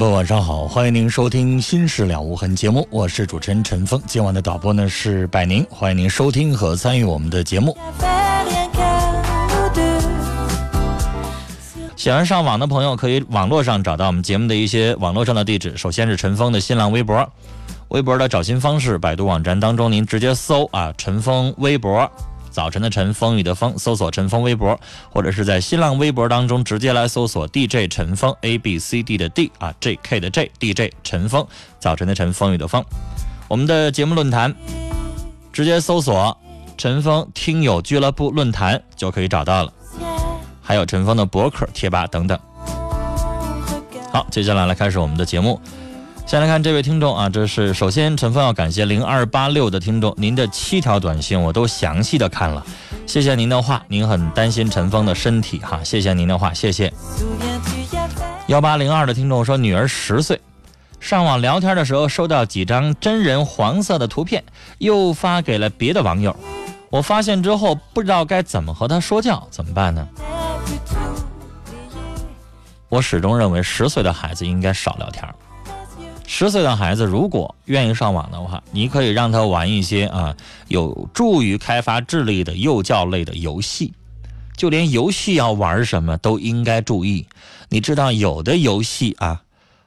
朋友，晚上好，欢迎您收听《心事了无痕》节目，我是主持人陈峰。今晚的导播呢是百宁，欢迎您收听和参与我们的节目。喜欢上网的朋友可以网络上找到我们节目的一些网络上的地址。首先是陈峰的新浪微博，微博的找新方式，百度网站当中您直接搜啊陈峰微博。早晨的晨，风雨的风，搜索陈峰微博，或者是在新浪微博当中直接来搜索 DJ 陈峰 A B C D 的 D 啊 J K 的 J DJ 陈峰，早晨的晨，风雨的风。我们的节目论坛直接搜索陈峰听友俱乐部论坛就可以找到了，还有陈峰的博客贴吧等等。好，接下来来开始我们的节目。先来看这位听众啊，这是首先陈峰要感谢零二八六的听众，您的七条短信我都详细的看了，谢谢您的话，您很担心陈峰的身体哈，谢谢您的话，谢谢。幺八零二的听众说，女儿十岁，上网聊天的时候收到几张真人黄色的图片，又发给了别的网友，我发现之后不知道该怎么和他说教，怎么办呢？我始终认为十岁的孩子应该少聊天。十岁的孩子如果愿意上网的话，你可以让他玩一些啊有助于开发智力的幼教类的游戏，就连游戏要玩什么都应该注意。你知道有的游戏啊，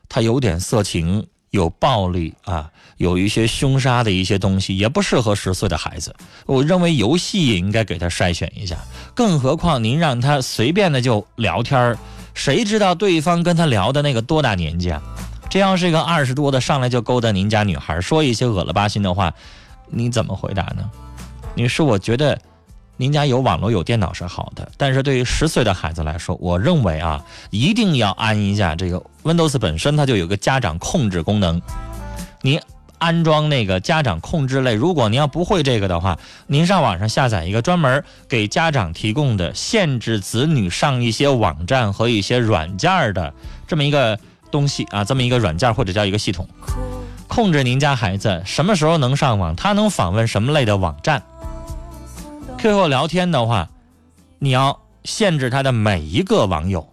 它有点色情、有暴力啊，有一些凶杀的一些东西，也不适合十岁的孩子。我认为游戏也应该给他筛选一下，更何况您让他随便的就聊天谁知道对方跟他聊的那个多大年纪啊？这要是一个二十多的上来就勾搭您家女孩，说一些恶了吧心的话，你怎么回答呢？女士，我觉得您家有网络有电脑是好的，但是对于十岁的孩子来说，我认为啊，一定要安一下这个 Windows 本身它就有个家长控制功能，你安装那个家长控制类，如果您要不会这个的话，您上网上下载一个专门给家长提供的限制子女上一些网站和一些软件的这么一个。东西啊，这么一个软件或者叫一个系统，控制您家孩子什么时候能上网，他能访问什么类的网站。QQ 聊天的话，你要限制他的每一个网友，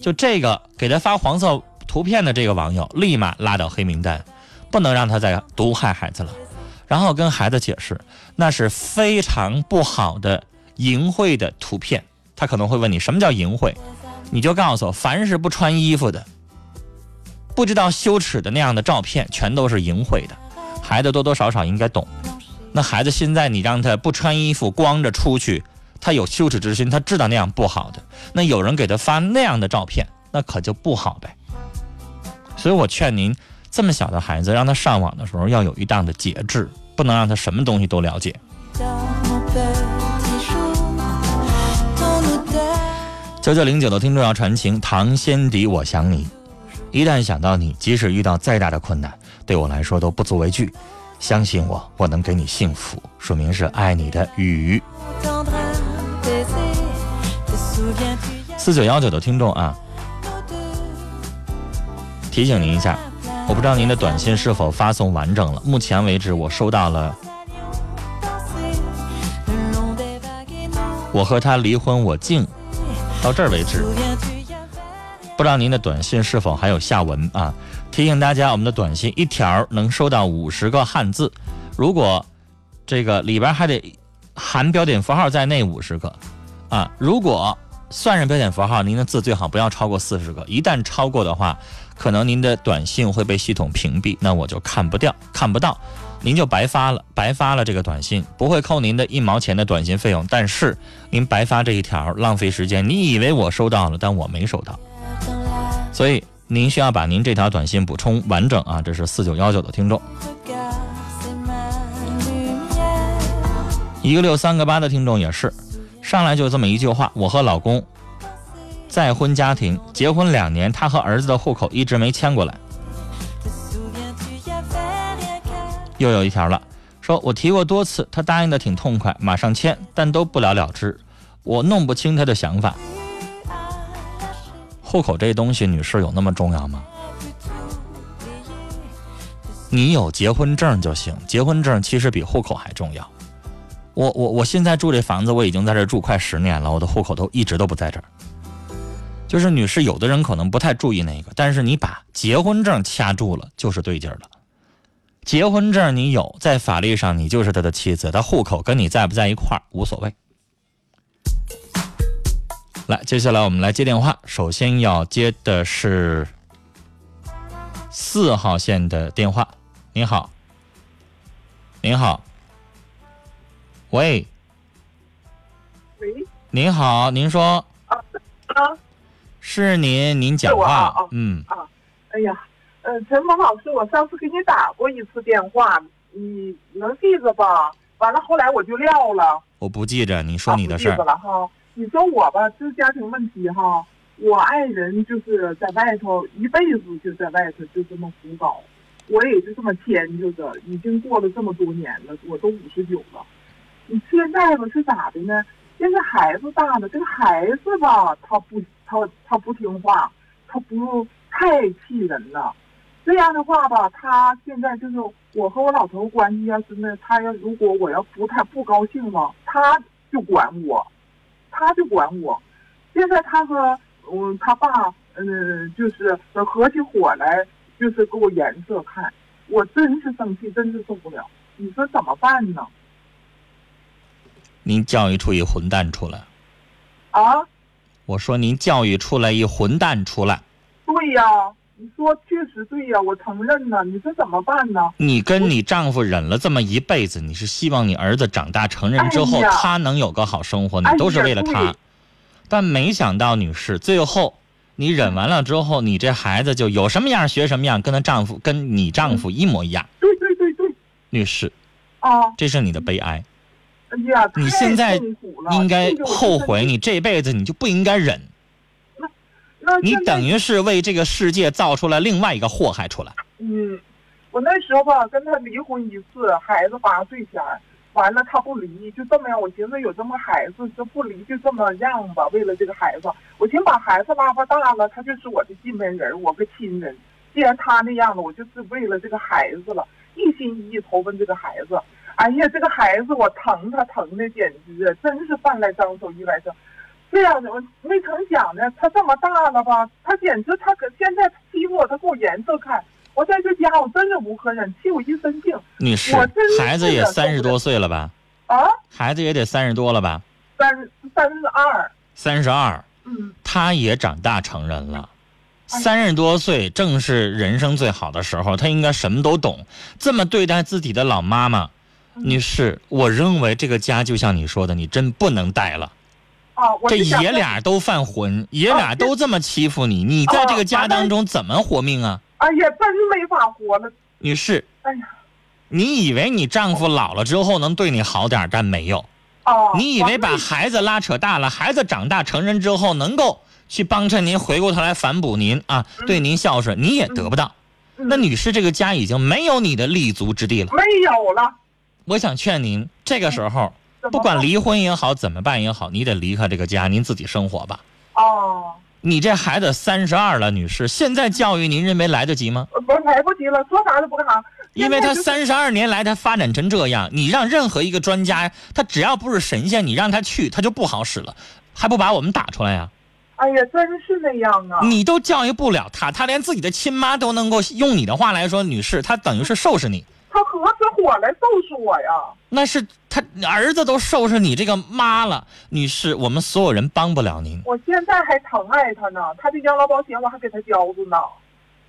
就这个给他发黄色图片的这个网友，立马拉到黑名单，不能让他再毒害孩子了。然后跟孩子解释，那是非常不好的淫秽的图片。他可能会问你什么叫淫秽，你就告诉我，凡是不穿衣服的。不知道羞耻的那样的照片，全都是淫秽的。孩子多多少少应该懂，那孩子现在你让他不穿衣服光着出去，他有羞耻之心，他知道那样不好的。那有人给他发那样的照片，那可就不好呗。所以我劝您，这么小的孩子让他上网的时候要有一档的节制，不能让他什么东西都了解。九九零九的听众要传情，唐先迪，我想你。一旦想到你，即使遇到再大的困难，对我来说都不足为惧。相信我，我能给你幸福。说明是爱你的雨。四九幺九的听众啊，提醒您一下，我不知道您的短信是否发送完整了。目前为止，我收到了。我和他离婚，我静。到这儿为止，不知道您的短信是否还有下文啊？提醒大家，我们的短信一条能收到五十个汉字，如果这个里边还得含标点符号在内五十个啊。如果算上标点符号，您的字最好不要超过四十个。一旦超过的话，可能您的短信会被系统屏蔽，那我就看不掉，看不到。您就白发了，白发了这个短信，不会扣您的一毛钱的短信费用，但是您白发这一条浪费时间。你以为我收到了，但我没收到，所以您需要把您这条短信补充完整啊！这是四九幺九的听众，一个六三个八的听众也是，上来就这么一句话：我和老公再婚家庭，结婚两年，他和儿子的户口一直没迁过来。又有一条了，说我提过多次，他答应的挺痛快，马上签，但都不了了之。我弄不清他的想法。户口这东西，女士有那么重要吗？你有结婚证就行，结婚证其实比户口还重要。我我我现在住这房子，我已经在这住快十年了，我的户口都一直都不在这儿。就是女士，有的人可能不太注意那个，但是你把结婚证掐住了，就是对劲儿了。结婚证你有，在法律上你就是他的妻子，他户口跟你在不在一块儿无所谓。来，接下来我们来接电话，首先要接的是四号线的电话。您好，您好，喂，喂，您好，您说啊啊，是您，您讲话，嗯啊，哎呀。嗯，陈峰老师，我上次给你打过一次电话，你能记着吧？完了，后来我就撂了。我不记着，你说你的事儿。你说我吧，这家庭问题哈，我爱人就是在外头一辈子就在外头就这么胡搞，我也就这么迁就着，已经过了这么多年了，我都五十九了。你现在吧是咋的呢？现在孩子大了，这个孩子吧，他不，他他不听话，他不太气人了。这样的话吧，他现在就是我和我老头关系要是那，他要如果我要不太不高兴了，他就管我，他就管我。现在他和嗯他爸嗯就是合起伙来，就是给我颜色看，我真是生气，真是受不了。你说怎么办呢？您教育出一混蛋出来。啊？我说您教育出来一混蛋出来。对呀。你说确实对呀，我承认呢。你说怎么办呢？你跟你丈夫忍了这么一辈子，你是希望你儿子长大成人之后，他能有个好生活，你都是为了他。但没想到，女士，最后你忍完了之后，你这孩子就有什么样学什么样，跟她丈夫跟你丈夫一模一样。对对对对，女士，啊，这是你的悲哀。哎呀，你现在应该后悔，你这辈子你就不应该忍。你等于是为这个世界造出了另外一个祸害出来。嗯，我那时候吧跟他离婚一次，孩子八岁前，完了他不离，就这么样。我寻思有这么孩子就不离，就这么样吧。为了这个孩子，我寻把孩子拉巴大了，他就是我的近门人，我个亲人。既然他那样了，我就是为了这个孩子了，一心一意投奔这个孩子。哎呀，这个孩子我疼他疼的简直真是饭来张手，衣来伸。这样的，我没成想呢，他这么大了吧？他简直，他可现在欺负我，他给我颜色看。我在这家，我真是无可忍，气我一身病。女士，孩子也三十多岁了吧？啊？孩子也得三十多了吧？三三十二。三十二。嗯。他也长大成人了，三十多岁正是人生最好的时候，他应该什么都懂。这么对待自己的老妈妈，女士，我认为这个家就像你说的，你真不能待了。这爷俩都犯浑，爷俩都这么欺负你，你在这个家当中怎么活命啊？哎呀，真没法活了。女士，哎呀，你以为你丈夫老了之后能对你好点，但没有。哦，你以为把孩子拉扯大了，孩子长大成人之后能够去帮衬您，回过头来反哺您啊，对您孝顺，你也得不到。嗯那女士，这个家已经没有你的立足之地了。没有了？我想劝您，这个时候不管离婚也好，怎么办也好，你得离开这个家，您自己生活吧。哦，你这孩子三十二了，女士，现在教育您认为来得及吗？呃不来不及了，说啥都不干啥。因为他三十二年来他发展成这样，你让任何一个专家，他只要不是神仙，你让他去，他就不好使了，还不把我们打出来呀、哎呀，真是那样啊。你都教育不了他，他连自己的亲妈都能够用你的话来说，女士，他等于是收拾你，他合起伙来收拾我呀。那是他儿子都收拾你这个妈了，女士，我们所有人帮不了您，我现在还疼爱他呢，他的养老保险我还给他交着呢。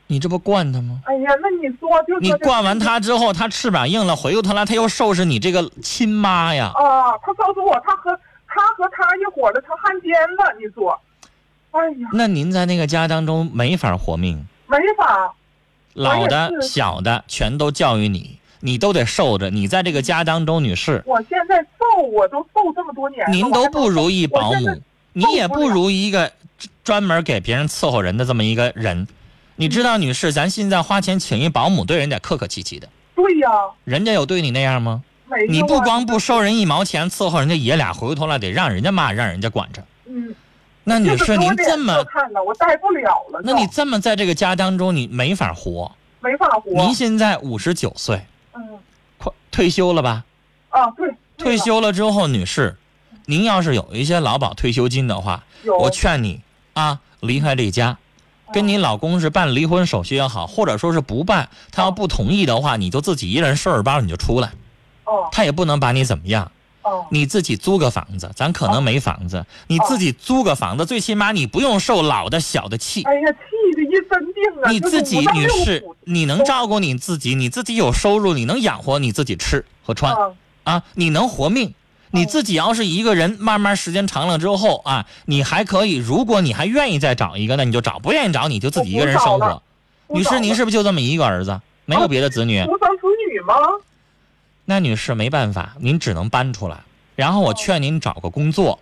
你这不惯他吗？哎呀，那你说就说你惯完他之后，他翅膀硬了，回过头来他又收拾你这个亲妈呀。啊，他告诉我他和他和他一伙的成汉奸了，你说？哎呀，那您在那个家当中没法活命，没法。老的小的全都教育你，你都得受着。你在这个家当中，女士，我现在受我都受这么多年了，您都不如一保姆，你也不如一个专门给别人伺候人的这么一个人。你知道，女士，咱现在花钱请一保姆，对人得客客气气的，对呀，人家有对你那样吗？没你不光不收人一毛钱，伺候人家爷俩，回过头来得让人家骂，让人家管着。嗯，那女士，这个给我您这么，看了，我待不了了。那你这么在这个家当中，你没法活。没法活。您现在五十九岁，嗯快退休了吧？啊，对，退休了之后，女士，您要是有一些劳保退休金的话，我劝你啊，离开这家，跟你老公是办离婚手续也好，或者说是不办，他要不同意的话，你就自己一人收拾包你就出来，哦他也不能把你怎么样。哦你自己租个房子，咱可能没房子，你自己租个房子，最起码你不用受老的小的气。哎呀，气的一身病啊！你自己女士，你能照顾你自己，你自己有收入，你能养活你自己吃和穿啊啊，你能活命。你自己要是一个人，慢慢时间长了之后啊，你还可以，如果你还愿意再找一个，那你就找；不愿意找，你就自己一个人生活女士，您是不是就这么一个儿子，没有别的子女？独生子女吗？那女士没办法，您只能搬出来。然后我劝您找个工作，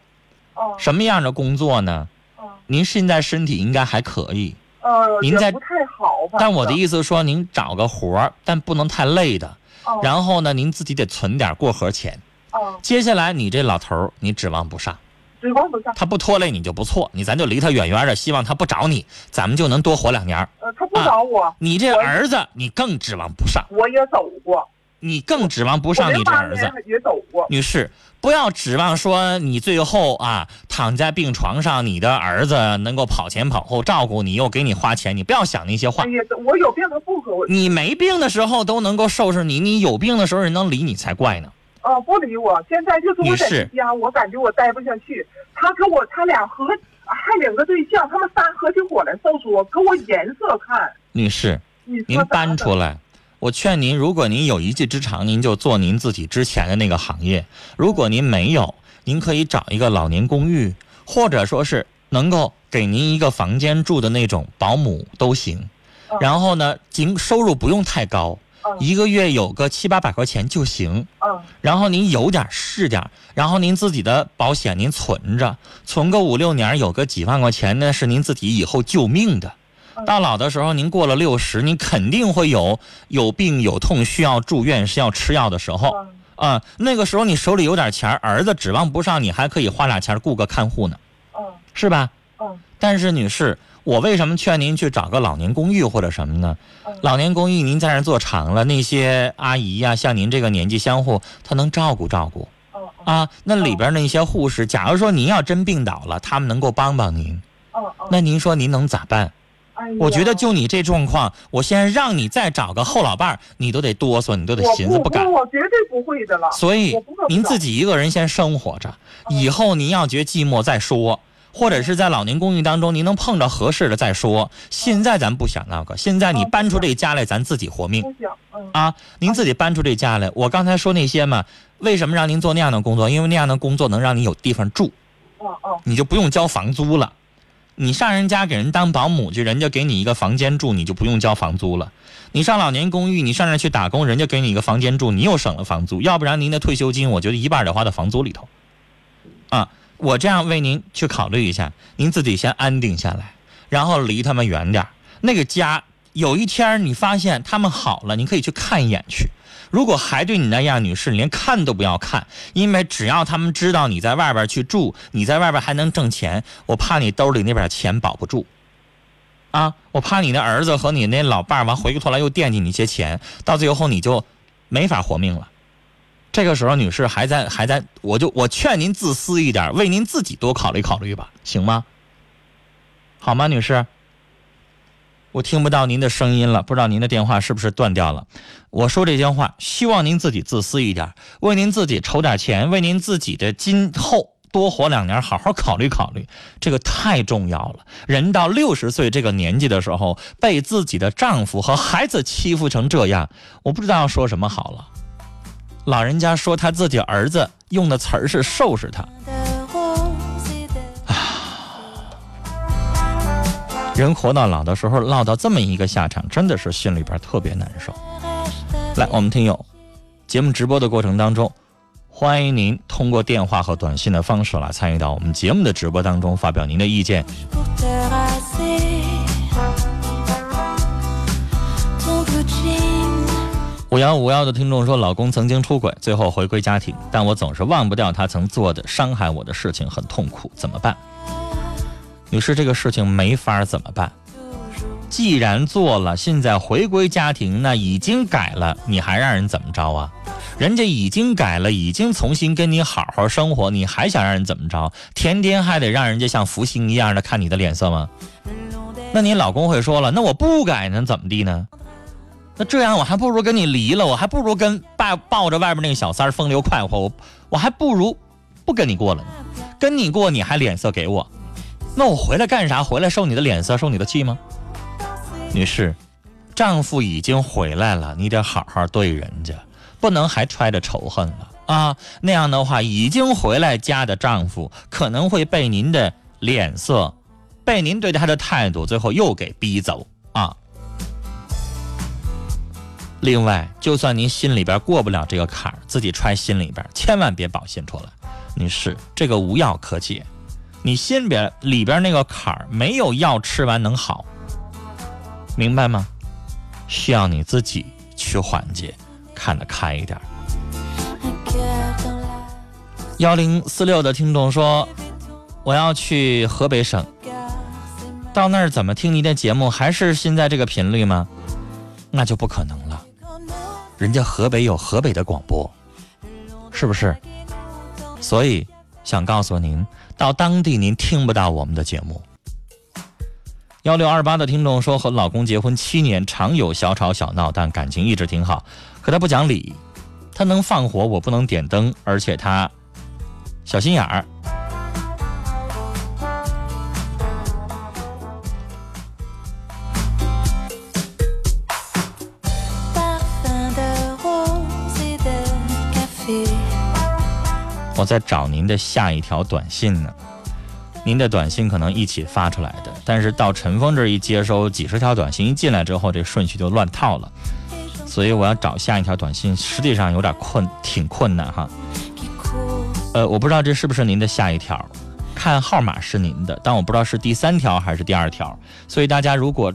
哦什么样的工作呢？哦您现在身体应该还可以，呃，您在也不太好吧？但我的意思说，您找个活儿，但不能太累的。哦然后呢，您自己得存点过河钱。哦，接下来你这老头儿，你指望不上，指望不上。他不拖累你就不错，你咱就离他远远的，希望他不找你，咱们就能多活两年儿。呃，他不找我，你这儿子，你更指望不上，我也走过，你更指望不上你这儿子。女士，不要指望说你最后啊躺在病床上，你的儿子能够跑前跑后照顾你，又给你花钱，你不要想那些话哎。呀，我有病他不和我，你没病的时候都能够收拾你，你有病的时候人能理你才怪呢。哦，不理我。现在就是我在家，我感觉我待不下去。他跟我，他俩合还领个对象，他们仨合起伙来收拾我，给我颜色看。女士，您搬出来。我劝您，如果您有一技之长，您就做您自己之前的那个行业；如果您没有，您可以找一个老年公寓，或者说是能够给您一个房间住的那种保姆都行。嗯然后呢，仅收入不用太高，嗯一个月有个七八百块钱就行。嗯然后您有点儿是点儿，然后您自己的保险您存着，存个五六年，有个几万块钱呢，是您自己以后救命的。嗯到老的时候，您过了六十，您肯定会有有病有痛需要住院需要吃药的时候嗯啊、那个时候你手里有点钱儿，子指望不上，你还可以花俩钱儿雇个看护呢，嗯是吧？嗯但是女士，我为什么劝您去找个老年公寓或者什么呢？嗯老年公寓您在那儿做长了，那些阿姨呀、像您这个年纪相互，她能照顾照顾。嗯啊，那里边那些护士，假如说您要真病倒了，他们能够帮帮您。那您说您能咋办？哎我觉得就你这状况，我现在让你再找个后老伴儿，你都得哆嗦，你都得寻思不敢。不我绝对不会的了。所以您自己一个人先生活着，以后您要觉寂寞再说，或者是在老年公寓当中您能碰着合适的再说。现在咱不想那个，现在你搬出这家来，咱自己活命。嗯啊，您自己搬出这家来。我刚才说那些嘛，为什么让您做那样的工作？因为那样的工作能让你有地方住，你就不用交房租了。你上人家给人当保姆去，人家给你一个房间住，你就不用交房租了。你上老年公寓，你上那去打工，人家给你一个房间住，你又省了房租。要不然您的退休金，我觉得一半得花在房租里头。啊，我这样为您去考虑一下，您自己先安定下来，然后离他们远点那个家，有一天你发现他们好了，你可以去看一眼去。如果还对你那样，女士，你连看都不要看，因为只要他们知道你在外边去住，你在外边还能挣钱，我怕你兜里那边钱保不住。啊，我怕你的儿子和你那老伴儿完回过头来又惦记你一些钱，到最后你就没法活命了。这个时候，女士还在还在，我就我劝您自私一点，为您自己多考虑考虑吧，行吗？好吗，女士？我听不到您的声音了，不知道您的电话是不是断掉了。我说这些话，希望您自己自私一点，为您自己筹点钱，为您自己的今后多活两年，好好考虑考虑，这个太重要了。人到六十岁这个年纪的时候，被自己的丈夫和孩子欺负成这样，我不知道要说什么好了。老人家说他自己儿子用的词儿是收拾他，人活到老的时候落到这么一个下场，真的是心里边特别难受。来，我们听友，节目直播的过程当中，欢迎您通过电话和短信的方式来参与到我们节目的直播当中，发表您的意见。五幺五幺的听众说，老公曾经出轨，最后回归家庭，但我总是忘不掉他曾做的伤害我的事情，很痛苦，怎么办？女士，这个事情没法怎么办？既然做了，现在回归家庭，那已经改了，你还让人怎么着啊？人家已经改了，已经重新跟你好好生活，你还想让人怎么着？天天还得让人家像福星一样的看你的脸色吗？那你老公会说了，那我不改呢，怎么地呢？那这样我还不如跟你离了，我还不如跟抱抱着外边那个小三儿风流快活，我我还不如不跟你过了呢。跟你过你还脸色给我，那我回来干啥？回来受你的脸色，受你的气吗？女士，丈夫已经回来了，你得好好对人家，不能还揣着仇恨了啊！那样的话，已经回来家的丈夫可能会被您的脸色，被您对他的态度，最后又给逼走啊！另外，就算您心里边过不了这个坎儿，自己揣心里边，千万别表现出来。女士，这个无药可解，你心边里边那个坎儿没有药吃完能好。明白吗？需要你自己去缓解，看得开一点。幺零四六的听众说：“我要去河北省，到那儿怎么听您的节目？还是现在这个频率吗？那就不可能了。人家河北有河北的广播，是不是？所以想告诉您，到当地您听不到我们的节目。”幺六二八的听众说，和老公结婚七年，常有小吵小闹，但感情一直挺好。可他不讲理，他能放火，我不能点灯，而且他小心眼儿。我在找您的下一条短信呢。您的短信可能一起发出来的，但是到陈峰这一接收几十条短信一进来之后，这顺序就乱套了，所以我要找下一条短信，实际上有点困，挺困难哈。呃，我不知道这是不是您的下一条，看号码是您的，但我不知道是第三条还是第二条，所以大家如果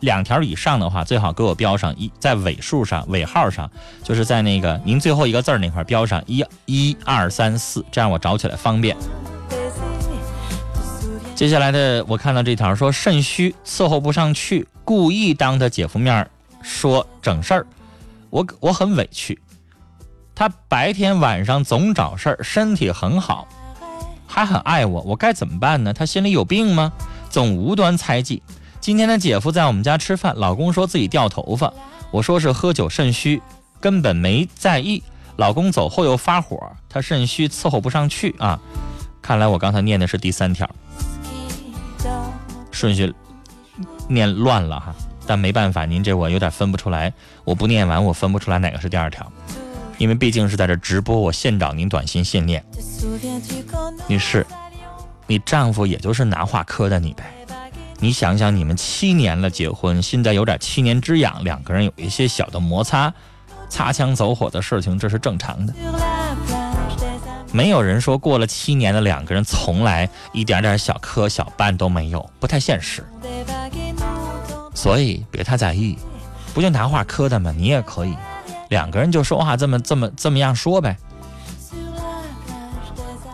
两条以上的话，最好给我标上一，在尾数上尾号上，就是在那个您最后一个字儿那块标上一一二三四，这样我找起来方便。接下来的我看到这条说肾虚伺候不上去，故意当他姐夫面说整事儿，我我很委屈。他白天晚上总找事儿，身体很好，还很爱我，我该怎么办呢？他心里有病吗？总无端猜忌。今天的姐夫在我们家吃饭，老公说自己掉头发，我说是喝酒肾虚，根本没在意。老公走后又发火，他肾虚伺候不上去啊。看来我刚才念的是第三条。顺序念乱了哈。但没办法，您这我有点分不出来。我不念完，我分不出来哪个是第二条，因为毕竟是在这直播，我现找您短信现念。女士，你丈夫也就是拿话磕的你呗。你想想，你们七年了结婚，现在有点七年之痒，两个人有一些小的摩擦，擦枪走火的事情，这是正常的。没有人说过了七年的两个人从来一点点小磕小绊都没有，不太现实。所以别太在意，不就拿话磕的吗？你也可以，两个人就说话这么这么这么样说呗。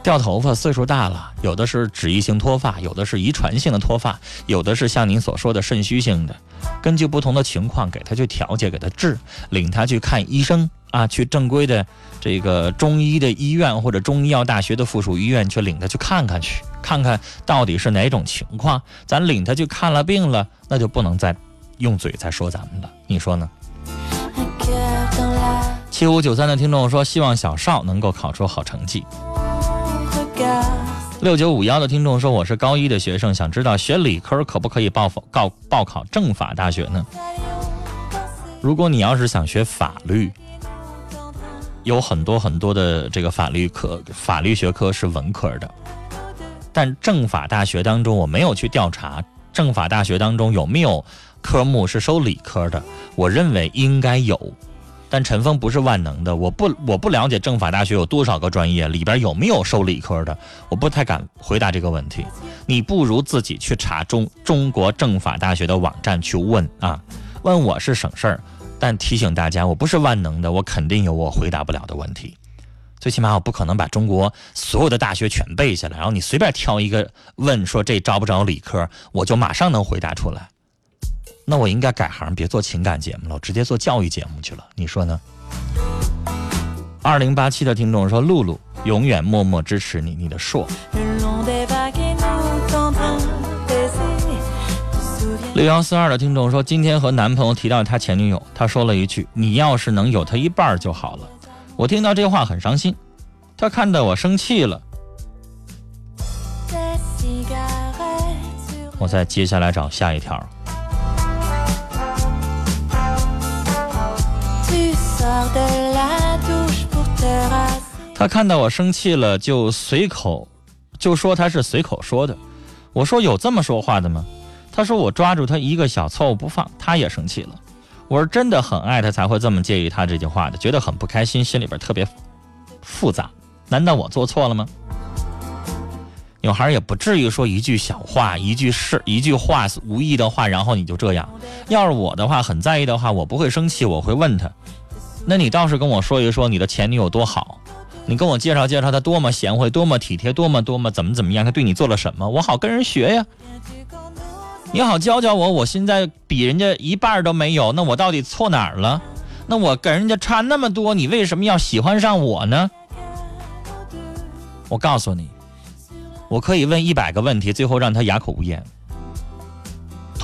掉头发，岁数大了，有的是脂溢性脱发，有的是遗传性的脱发，有的是像您所说的肾虚性的。根据不同的情况，给他去调节，给他治，领他去看医生啊，去正规的这个中医的医院或者中医药大学的附属医院去领他去看看去，看看到底是哪种情况。咱领他去看了病了，那就不能再用嘴再说咱们了，你说呢？七五九三的听众说，希望小邵能够考出好成绩。六九五幺的听众说：“我是高一的学生，想知道学理科可不可以报报报考政法大学呢？如果你要是想学法律，有很多很多的这个法律科、法律学科是文科的，但政法大学当中我没有去调查，政法大学当中有没有科目是收理科的？我认为应该有。”但陈峰不是万能的，我不我不了解政法大学有多少个专业，里边有没有收理科的，我不太敢回答这个问题。你不如自己去查中中国政法大学的网站去问啊，问我是省事儿。但提醒大家，我不是万能的，我肯定有我回答不了的问题。最起码我不可能把中国所有的大学全背下来，然后你随便挑一个问说这招不招理科，我就马上能回答出来。那我应该改行，别做情感节目了，我直接做教育节目去了。你说呢？二零八七的听众说：“露露永远默默支持你，你的硕。”六幺四二的听众说：“今天和男朋友提到他前女友，他说了一句：‘你要是能有他一半就好了。’我听到这话很伤心，他看到我生气了。我再接下来找下一条。”他看到我生气了，就随口就说他是随口说的。我说有这么说话的吗？他说我抓住他一个小错误不放，他也生气了。我是真的很爱他才会这么介意他这句话的，觉得很不开心，心里边特别复杂。难道我做错了吗？女孩也不至于说一句小话，一句是一句话无意的话，然后你就这样。要是我的话，很在意的话，我不会生气，我会问他。那你倒是跟我说一说你的前女友多好，你跟我介绍介绍她多么贤惠，多么体贴，多么多么怎么怎么样，她对你做了什么，我好跟人学呀。你好教教我，我现在比人家一半都没有，那我到底错哪儿了？那我跟人家差那么多，你为什么要喜欢上我呢？我告诉你，我可以问一百个问题，最后让他哑口无言。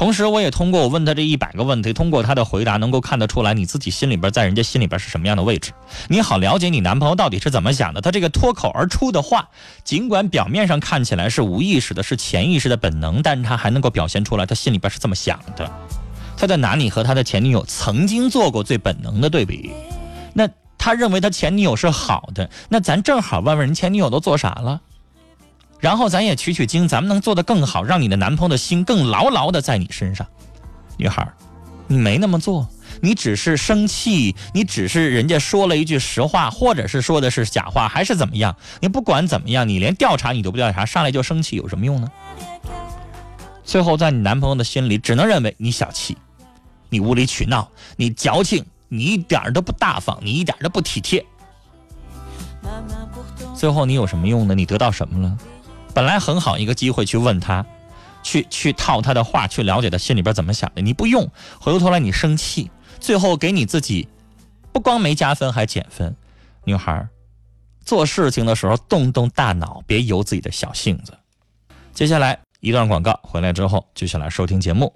同时，我也通过我问他这一百个问题，通过他的回答，能够看得出来你自己心里边在人家心里边是什么样的位置。你好，了解你男朋友到底是怎么想的。他这个脱口而出的话，尽管表面上看起来是无意识的，是潜意识的本能，但是他还能够表现出来他心里边是这么想的。他在拿你和他的前女友曾经做过最本能的对比。那他认为他前女友是好的，那咱正好问问人前女友都做啥了。然后咱也取取经，咱们能做得更好，让你的男朋友的心更牢牢的在你身上。女孩，你没那么做，你只是生气，你只是人家说了一句实话，或者是说的是假话，还是怎么样？你不管怎么样，你连调查你都不调查，上来就生气，有什么用呢？最后在你男朋友的心里，只能认为你小气，你无理取闹，你矫情，你一点都不大方，你一点都不体贴。最后你有什么用呢？你得到什么了？本来很好一个机会去问他，去去套他的话，去了解他心里边怎么想的。你不用，回过头来你生气，最后给你自己不光没加分还减分。女孩，做事情的时候动动大脑，别由自己的小性子。接下来一段广告，回来之后继续来收听节目。